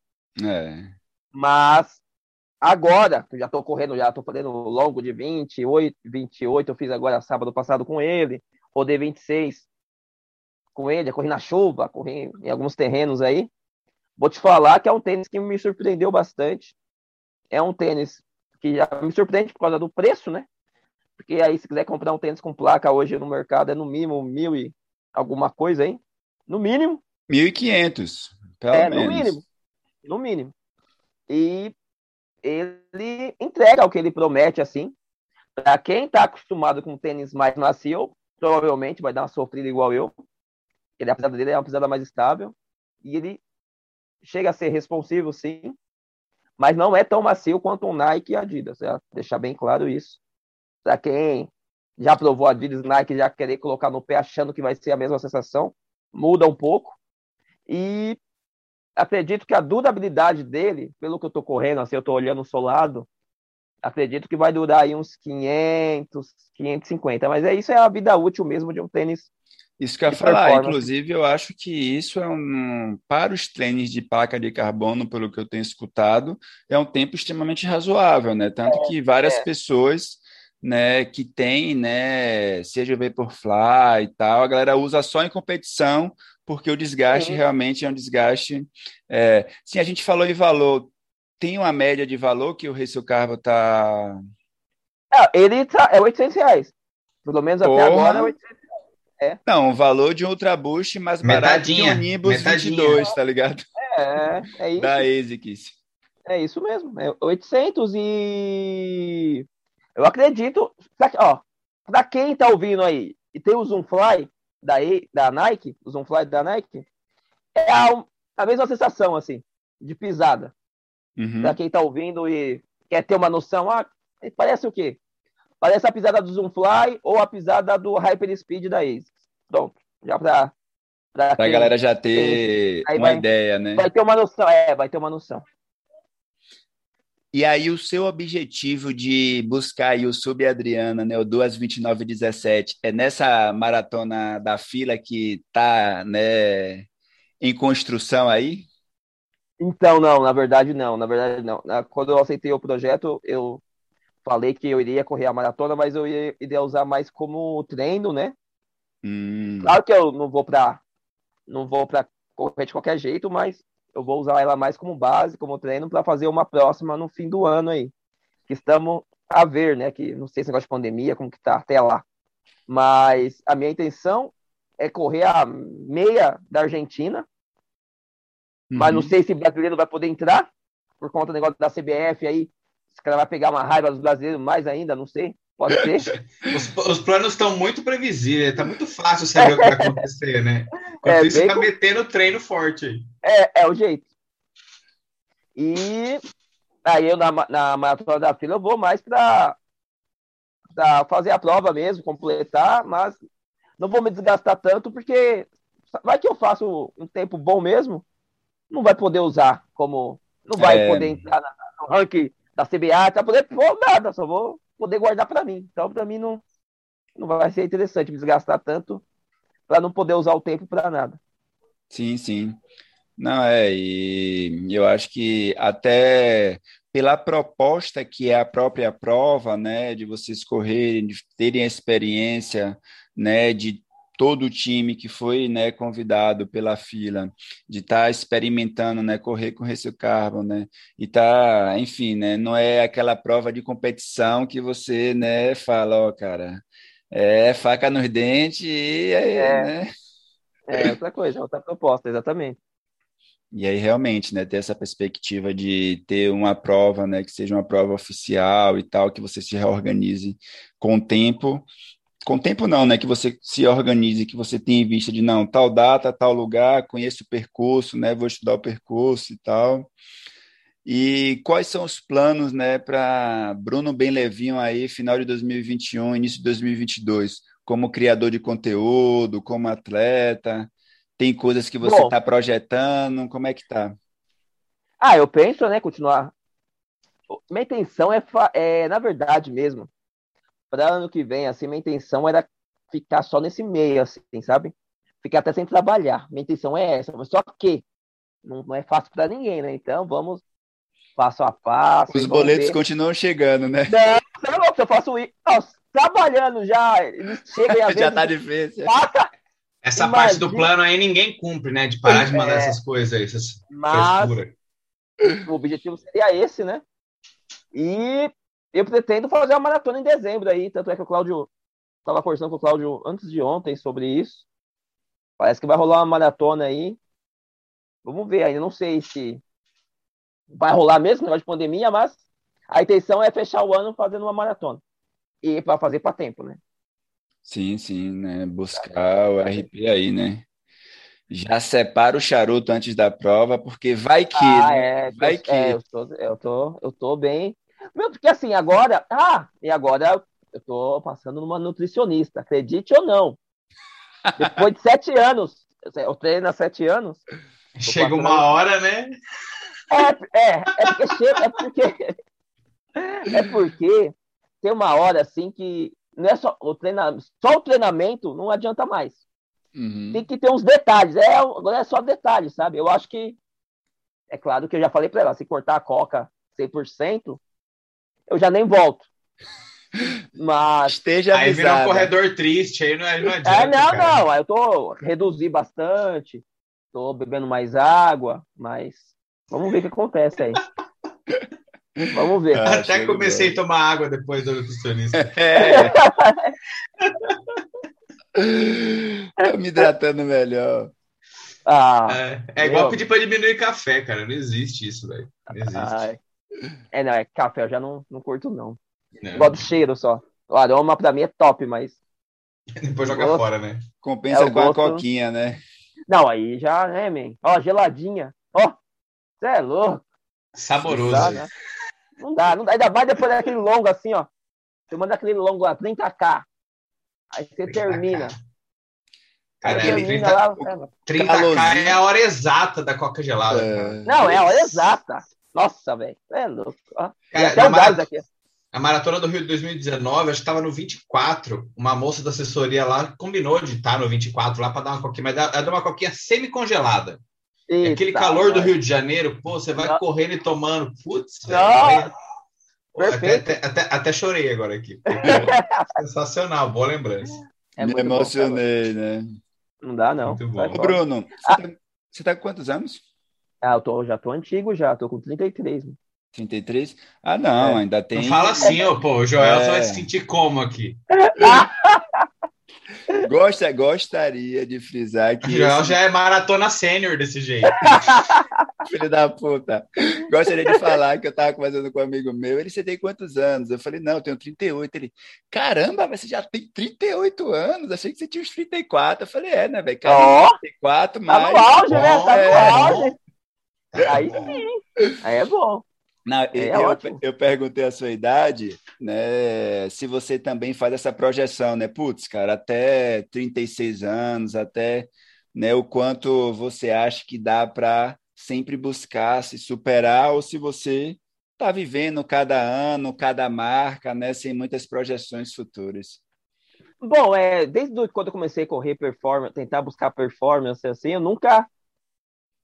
É. Mas agora, já estou correndo, já estou fazendo longo de 28, 28, eu fiz agora sábado passado com ele, rodei 26 com ele, corri na chuva, corri em alguns terrenos aí. Vou te falar que é um tênis que me surpreendeu bastante é um tênis que já me surpreende por causa do preço, né? Porque aí, se quiser comprar um tênis com placa hoje no mercado, é no mínimo mil e alguma coisa aí. No mínimo. Mil e quinhentos, pelo é, menos. no mínimo. No mínimo. E ele entrega o que ele promete, assim. Para quem está acostumado com tênis mais macio, provavelmente vai dar uma sofrida igual eu. Ele, a pisada dele é uma pisada mais estável. E ele chega a ser responsivo, sim mas não é tão macio quanto o Nike e Adidas. Né? Deixar bem claro isso. Para quem já provou Adidas Nike, já querer colocar no pé achando que vai ser a mesma sensação, muda um pouco. E acredito que a durabilidade dele, pelo que eu estou correndo, assim, eu estou olhando o solado, acredito que vai durar aí uns 500, 550. Mas é isso é a vida útil mesmo de um tênis isso que eu ia falar, inclusive eu acho que isso é um, para os tênis de placa de carbono, pelo que eu tenho escutado, é um tempo extremamente razoável, né? Tanto é, que várias é. pessoas, né, que tem, né, seja o Vaporfly e tal, a galera usa só em competição, porque o desgaste sim. realmente é um desgaste. É, sim, a gente falou em valor, tem uma média de valor que o Racer Carbo tá. É, ele tá, é 800 reais. Pelo menos Porra. até agora é 800 é. Não, o valor de um Ultra Boost mais barato que um Nimbus metadinha. 22, tá ligado? É, é isso. Da ASICS. É isso mesmo. É 800 e... Eu acredito... Ó, pra quem tá ouvindo aí e tem o Zoomfly da, da Nike, o Zoomfly da Nike, é a, a mesma sensação, assim, de pisada. Uhum. Pra quem tá ouvindo e quer ter uma noção, ah, parece o quê? Parece a pisada do Zoomfly ou a pisada do Hyperspeed da ASICS. Pronto, já para Pra, pra galera já ter uma vai, ideia, né? Vai ter uma noção, é, vai ter uma noção. E aí o seu objetivo de buscar aí o Sub Adriana, né, o 2:29:17, é nessa maratona da fila que tá, né, em construção aí? Então, não, na verdade não, na verdade não. Quando eu aceitei o projeto, eu falei que eu iria correr a maratona, mas eu iria usar mais como treino, né? Hum. Claro que eu não vou para não vou para correr de qualquer jeito, mas eu vou usar ela mais como base, como treino para fazer uma próxima no fim do ano aí. Que estamos a ver, né? Que não sei se negócio de pandemia, como que tá até lá. Mas a minha intenção é correr a meia da Argentina. Uhum. Mas não uhum. sei se o brasileiro vai poder entrar por conta do negócio da CBF aí esse cara vai pegar uma raiva dos brasileiros mais ainda, não sei. Pode ser. os, os planos estão muito previsíveis, tá muito fácil saber o que vai acontecer, né? Quando é, isso, tá com... metendo treino forte. É, é o jeito. E aí eu na, na maratona da fila eu vou mais para fazer a prova mesmo, completar, mas não vou me desgastar tanto, porque vai que eu faço um tempo bom mesmo, não vai poder usar como. Não vai é... poder entrar no ranking da CBA, tá poder pôr nada, só vou poder guardar para mim. Então, para mim, não, não vai ser interessante me desgastar tanto para não poder usar o tempo para nada. Sim, sim. Não, é, e eu acho que até pela proposta que é a própria prova, né, de vocês correrem, de terem a experiência, né, de todo o time que foi, né, convidado pela fila, de estar tá experimentando, né, correr com Recio Carbon, né, e tá, enfim, né, não é aquela prova de competição que você, né, fala, ó, cara, é faca nos dentes e aí, é, né? É outra coisa, outra proposta, exatamente. E aí, realmente, né, ter essa perspectiva de ter uma prova, né, que seja uma prova oficial e tal, que você se reorganize com o tempo. Com o tempo não, né, que você se organize, que você tenha em vista de, não, tal data, tal lugar, conheço o percurso, né, vou estudar o percurso e tal. E quais são os planos, né, para Bruno Benlevinho aí, final de 2021, início de 2022, como criador de conteúdo, como atleta, tem coisas que você está projetando? Como é que tá? Ah, eu penso, né, continuar. Minha intenção é, é na verdade mesmo, para ano que vem, assim, minha intenção era ficar só nesse meio, assim, sabe? Ficar até sem trabalhar. Minha intenção é essa, mas só que não, não é fácil para ninguém, né? Então vamos passo a passo. Os boletos ver. continuam chegando, né? Não, não, eu faço isso. Trabalhando já, eles chegam e às já tá difícil. Passa, essa Imagina... parte do plano aí ninguém cumpre, né? De parar de mandar é, essas coisas aí, essas mas o objetivo seria esse, né? E eu pretendo fazer uma maratona em dezembro aí, tanto é que o Cláudio estava conversando com o Cláudio antes de ontem sobre isso. Parece que vai rolar uma maratona aí. Vamos ver, ainda não sei se vai rolar mesmo, negócio de pandemia, mas a intenção é fechar o ano fazendo uma maratona. E para fazer para tempo, né? Sim, sim, né? Buscar o RP aí, né? Já separa o charuto antes da prova, porque vai que. Ah, né? é, vai que. É, eu, tô, eu, tô, eu tô bem. Meu, porque assim, agora. Ah, e agora eu tô passando numa nutricionista, acredite ou não. Depois de sete anos, eu treino há sete anos. Chega uma hora, né? É, é, é porque chega, é porque. É porque tem uma hora assim que não é só o treinamento, só o treinamento não adianta mais. Uhum. Tem que ter uns detalhes. É, agora é só detalhes, sabe? Eu acho que é claro que eu já falei para ela, se cortar a coca 100%, eu já nem volto. Mas esteja. Aí vira um corredor triste, aí não, aí não adianta. É, não, cara. não, eu tô reduzi bastante, tô bebendo mais água, mas vamos ver o que acontece aí. Vamos ver. Ah, Até comecei bem. a tomar água depois do nutricionista. É. me hidratando melhor. Ah, é, é igual pedir para diminuir café, cara. Não existe isso, velho. Não existe. Ai. É, não, é café eu já não, não curto, não. não. Gosto do cheiro só. O aroma pra mim é top, mas. Depois joga gosto... fora, né? Compensa é, com gosto... a coquinha, né? Não, aí já, né, man? Ó, geladinha. Ó, você é louco. Saboroso. Dá, né? Não dá, não dá. Ainda vai depois daquele longo assim, ó. Você manda aquele longo lá, 30k. Aí você termina. Cara, é 30, lá, 30k é a hora exata da coca gelada. É... Não, é a hora exata. Nossa, velho. É louco. Ó. Cara, a, marat... a Maratona do Rio de 2019, acho que estava no 24. Uma moça da assessoria lá combinou de estar no 24 lá para dar uma coquinha, mas ela deu uma coquinha semi-congelada. Eita, Aquele calor do Rio de Janeiro, pô, você vai Não. correndo e tomando. Putz, até, até, até, até, chorei agora aqui. Sensacional, boa lembrança. É Me emocionei, bom, né? Não dá, não. Ô, Bruno, ah. você, tá, você tá com quantos anos? Ah, eu tô, já tô antigo já, tô com 33. 33? Ah, não, é. ainda tem. Não fala assim, ó, pô, o Joel é. vai se sentir como aqui? Gosta, gostaria de frisar que. Joel esse... já é maratona sênior desse jeito. Filho da puta. Gostaria de falar que eu tava conversando com um amigo meu. Ele, você tem quantos anos? Eu falei, não, eu tenho 38. Ele, caramba, você já tem 38 anos? Achei que você tinha uns 34. Eu falei, é, né, velho? Oh, 34, mas. Tá no auge, né? Tá no é. auge. Aí sim. Aí é bom. Não, é eu, eu, perguntei a sua idade, né? Se você também faz essa projeção, né? Putz, cara, até 36 anos, até né, o quanto você acha que dá para sempre buscar se superar, ou se você está vivendo cada ano, cada marca, né? Sem muitas projeções futuras. Bom, é, desde quando eu comecei a correr performance, tentar buscar performance assim, eu nunca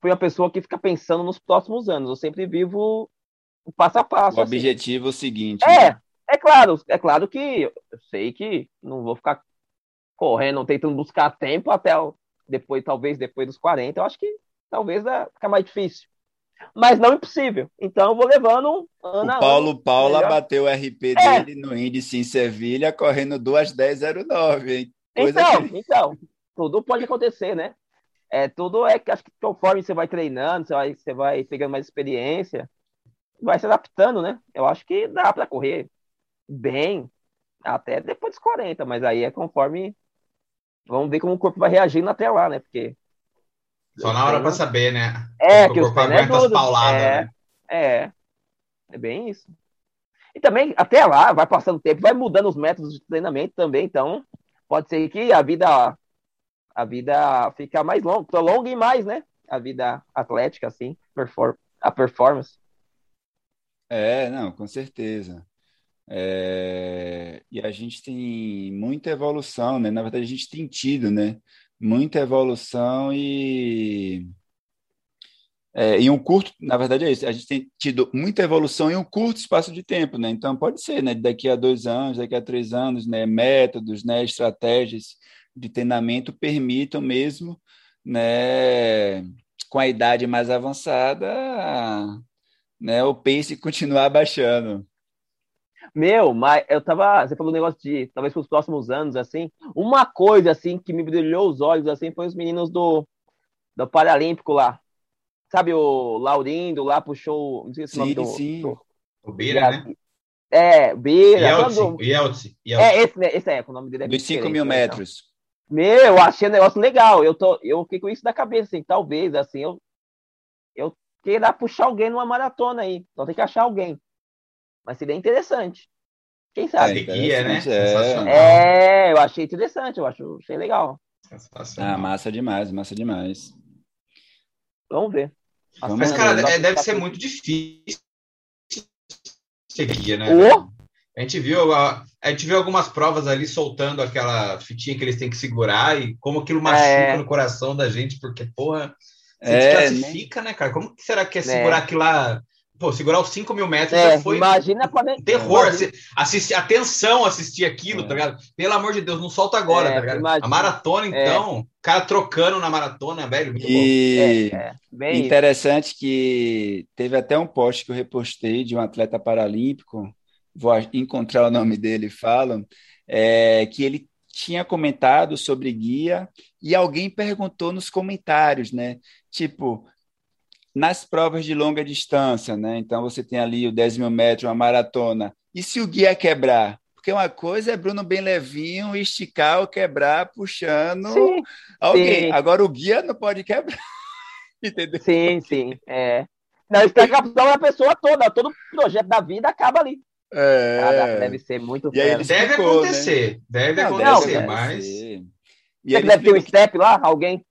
fui uma pessoa que fica pensando nos próximos anos. Eu sempre vivo o passo a passo. O assim. objetivo é o seguinte. É, né? é claro, é claro que eu sei que não vou ficar correndo, tentando buscar tempo até o, depois, talvez depois dos 40. Eu acho que talvez é, fica mais difícil. Mas não impossível. Então eu vou levando ano O Paulo ano. Paula melhor. bateu o RP É. dele no índice em Sevilha, correndo 2,10,09, hein? Coisa Então, que- então, tudo pode acontecer, né? É, tudo é que acho que conforme você vai treinando, você vai, você vai pegando mais experiência, vai se adaptando, né? Eu acho que dá para correr bem até depois dos 40, mas aí é conforme. Vamos ver como o corpo vai reagindo até lá, né? Porque. Só na hora pra saber, né? É, o que os corpo é aguenta as duro. pauladas, é, né? é. É bem isso. E também, até lá, vai passando o tempo, vai mudando os métodos de treinamento também, então pode ser que a vida a vida fica mais longa, prolongue mais, né? A vida atlética, assim, perform a performance. É, não, com certeza. É, E a gente tem muita evolução, né? Na verdade, a gente tem tido, né? Muita evolução e é, em um curto, na verdade é isso, a gente tem tido muita evolução em um curto espaço de tempo, né? Então pode ser, né? Daqui a dois anos, daqui a três anos, né? Métodos, né? Estratégias de treinamento permitam mesmo, né? Com a idade mais avançada, né? O pace continuar baixando. Meu, mas eu tava. Você falou um negócio de talvez para os próximos anos, assim. Uma coisa assim que me brilhou os olhos assim foi os meninos do, do Paralímpico lá. Sabe, o Laurindo lá puxou. Não sei se o nome Sim, do. sim. do- O Beira, né? É, Beira. Yeltsin, quando- Yeltsin, É, Yeltsin. esse, né? Esse é, o nome dele é Dos 5 diferente, mil né, então. metros. Meu, eu achei um negócio legal. Eu, tô, eu fiquei com isso na cabeça, assim, talvez, assim, eu, eu queira puxar alguém numa maratona aí. Só tem que achar alguém. Mas seria interessante. Quem sabe? É, guia, né? é. É, eu achei interessante, eu acho, achei legal. Ah, massa demais, massa demais. Vamos ver. Vamos Mas, cara, é- deve tá ser muito difícil ser guia, né? A gente viu a, a gente viu algumas provas ali soltando aquela fitinha que eles têm que segurar e como aquilo machuca É. no coração da gente, porque, porra, você É, desclassifica, né, cara? Como que será que é segurar aquilo lá? Pô, segurar os 5 mil metros É, já foi imagina quando. um terror. imagina- assi- Assistir, atenção assistir aquilo, É. tá ligado? Pelo amor de Deus, não solta agora, É, tá ligado? imagina. A maratona, então, o cara trocando na maratona, velho, muito bom. E É, é, bem isso. interessante que teve até um post que eu repostei de um atleta paralímpico, vou a- encontrar o nome dele e falo, é, que ele tinha comentado sobre guia e alguém perguntou nos comentários, né? Tipo, nas provas de longa distância, né? Então você tem ali o 10 mil metros, uma maratona. E se o guia quebrar? Porque uma coisa é Bruno bem levinho, esticar ou quebrar, puxando Sim, alguém. sim. Agora o guia não pode quebrar. Entendeu? sim, sim. É. Não, isso é capital da pessoa toda, todo projeto da vida acaba ali. Cara, É. deve ser muito E aí fera. ele Deve explicou, né? acontecer, deve Não, acontecer, deve mas. acontecer. E Será ele que deve ter um step lá? Alguém?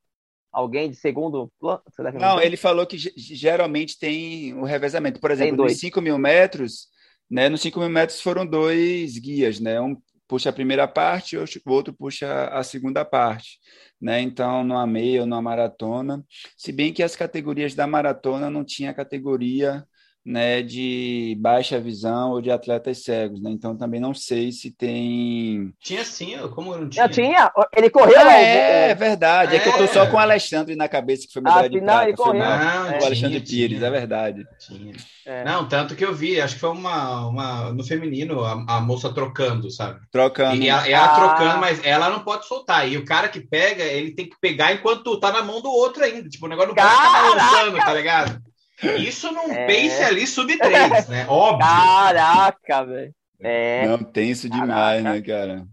Alguém de segundo plano? Não, ele falou que ge- geralmente tem o revezamento. Por exemplo, nos 5 mil metros, né? Nos 5 mil metros foram dois guias, né? Um puxa a primeira parte, o outro puxa a segunda parte, né? Então, numa meia ou numa maratona, se bem que as categorias da maratona não tinha categoria, né, de baixa visão ou de atletas cegos, né? Então, também não sei se tem Tinha sim, como não tinha? Já tinha? Ele correu? Ah, é, é verdade. É que eu tô É. só com o Alexandre na cabeça, que foi Ah, medalha de sim, não, prata. ele correu. Não, o tinha, Alexandre Pires, tinha. é verdade. Tinha. é. Não, tanto que eu vi, acho que foi uma, uma no feminino, a, a moça trocando, sabe? Trocando. E ela, ela Ah. trocando, mas ela não pode soltar. E o cara que pega, ele tem que pegar enquanto tá na mão do outro ainda. Tipo, o negócio não pode ficar balançando, tá ligado? Isso num É. pace ali sub 3, né? Óbvio. Caraca, velho. É. Não, tenso demais, né, cara?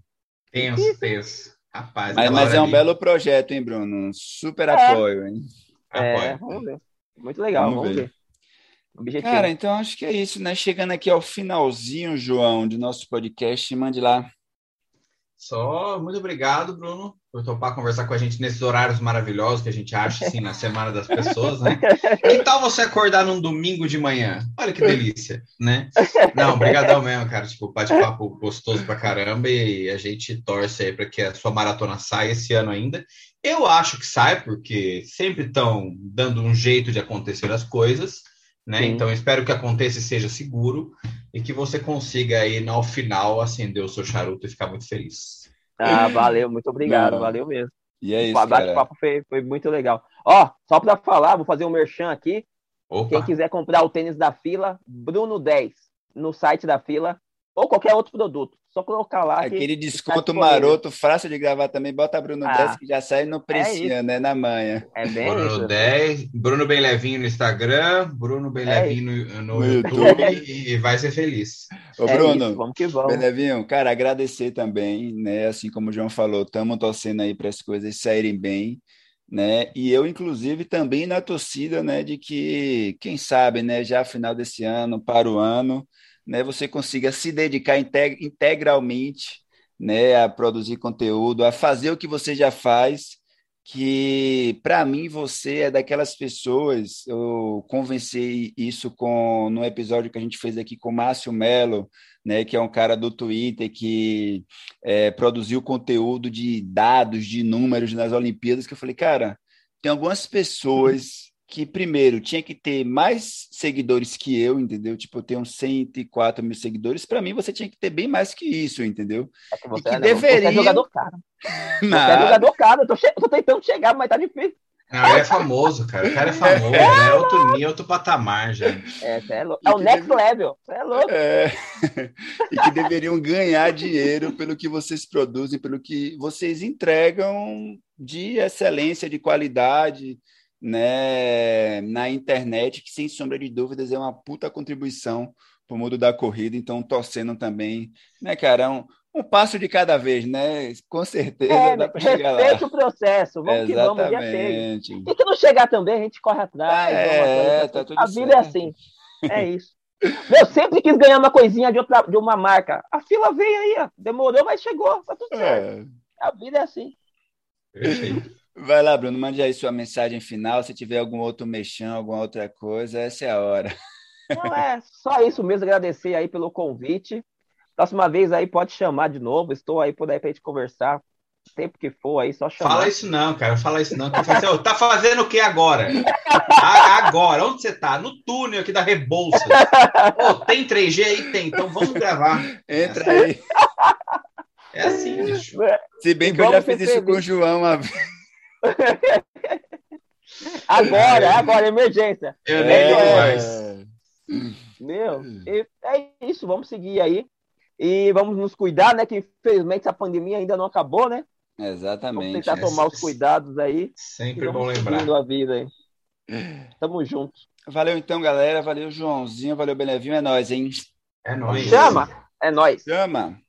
Tenso, tenso. Rapaz, Mas, mas é um ali, belo projeto, hein, Bruno? Super É. apoio, hein? É, apoio. vamos ver. Muito legal, Vamos vamos, ver. ver. Objetivo. Cara, então acho que é isso, né? Chegando aqui ao finalzinho, João, de nosso podcast, mande lá. Só muito obrigado, Bruno. Por topar conversar com a gente nesses horários maravilhosos que a gente acha assim na semana das pessoas, né? Que tal você acordar num domingo de manhã? Olha que delícia, né? Não, brigadão mesmo, cara. Tipo, bate-papo gostoso pra caramba e a gente torce aí para que a sua maratona saia esse ano ainda. Eu acho que sai, porque sempre estão dando um jeito de acontecer as coisas, né? Sim. Então espero que aconteça e seja seguro e que você consiga aí, ao final, acender o seu charuto e ficar muito feliz. Ah, valeu, muito obrigado, Não. valeu mesmo. E é isso, o bate-papo foi, foi muito legal. Ó, só para falar, vou fazer um merchan aqui. Opa. Quem quiser comprar o tênis da fila, Bruno 10, no site da fila, ou qualquer outro produto. Só colocar lá. Aquele desconto maroto, fácil de gravar também, bota Bruno ah, 10, que já sai no precinho, é né? Na manhã. É bem Bruno isso. 10, Bruno Bem Levinho no Instagram, Bruno Bem é Levinho no, no, YouTube e vai ser feliz. Ô, é Bruno, isso, vamos que vamos. Bem Levinho, cara, agradecer também, né? Assim como o João falou, estamos torcendo aí para as coisas saírem bem. Né? E eu, inclusive, também na torcida, né, de que, quem sabe, né, já final desse ano, para o ano, né, você consiga se dedicar integralmente né, a produzir conteúdo, a fazer o que você já faz, que para mim você é daquelas pessoas, eu conversei isso com no episódio que a gente fez aqui com o Márcio Mello, né, que é um cara do Twitter que é, produziu conteúdo de dados, de números nas Olimpíadas, que eu falei, cara, tem algumas pessoas que, primeiro, tinha que ter mais seguidores que eu, entendeu? Tipo, eu tenho 104 mil seguidores. Para mim, você tinha que ter bem mais que isso, entendeu? É que você, e que é, deveria... você é jogador caro. Você é jogador caro. Eu tô, che... tô tentando chegar, mas tá difícil. Não, ele é famoso, cara. O cara é famoso, é, é outro nível, outro patamar já. É, é, louco. é o next deve... level, você é louco. É. e que deveriam ganhar dinheiro pelo que vocês produzem, pelo que vocês entregam de excelência, de qualidade, né, na internet, que sem sombra de dúvidas é uma puta contribuição para o mundo da corrida, então torcendo também, né, cara, um, um passo de cada vez, né? Com certeza é, dá para chegar lá. Respeita o processo, vamos Exatamente. que vamos, E se não chegar também, a gente corre atrás. É, tá tudo A vida é certo. é assim, é isso. Eu sempre quis ganhar uma coisinha de, outra, de uma marca. A fila veio aí, ó. demorou, mas chegou, tá tudo certo. É. A vida é assim. Perfeito. Vai lá, Bruno, mande aí sua mensagem final. Se tiver algum outro mexão, alguma outra coisa, essa é a hora. Não, é só isso mesmo, agradecer aí pelo convite. Próxima vez aí pode chamar de novo, estou aí por aí pra gente conversar. Tempo que for aí, só chamar. Fala isso não, cara, fala isso não. tá fazendo o que agora? agora, onde você tá? No túnel aqui da Rebolsa. Pô, tem 3G aí? Tem, então vamos gravar. Entra aí. É assim, bicho. Se bem que eu já fiz isso com o João uma vez. agora, é. agora, emergência. Eu é, nem é, mais. Meu, é isso, vamos seguir aí. E vamos nos cuidar, né? Que infelizmente a pandemia ainda não acabou, né? Exatamente. Vamos tentar tomar os cuidados aí. Sempre bom lembrar. a vida aí. Tamo junto. Valeu então, galera. Valeu, Joãozinho. Valeu, Benevinho. É nóis, hein? É nóis. Chama! É nóis. Chama!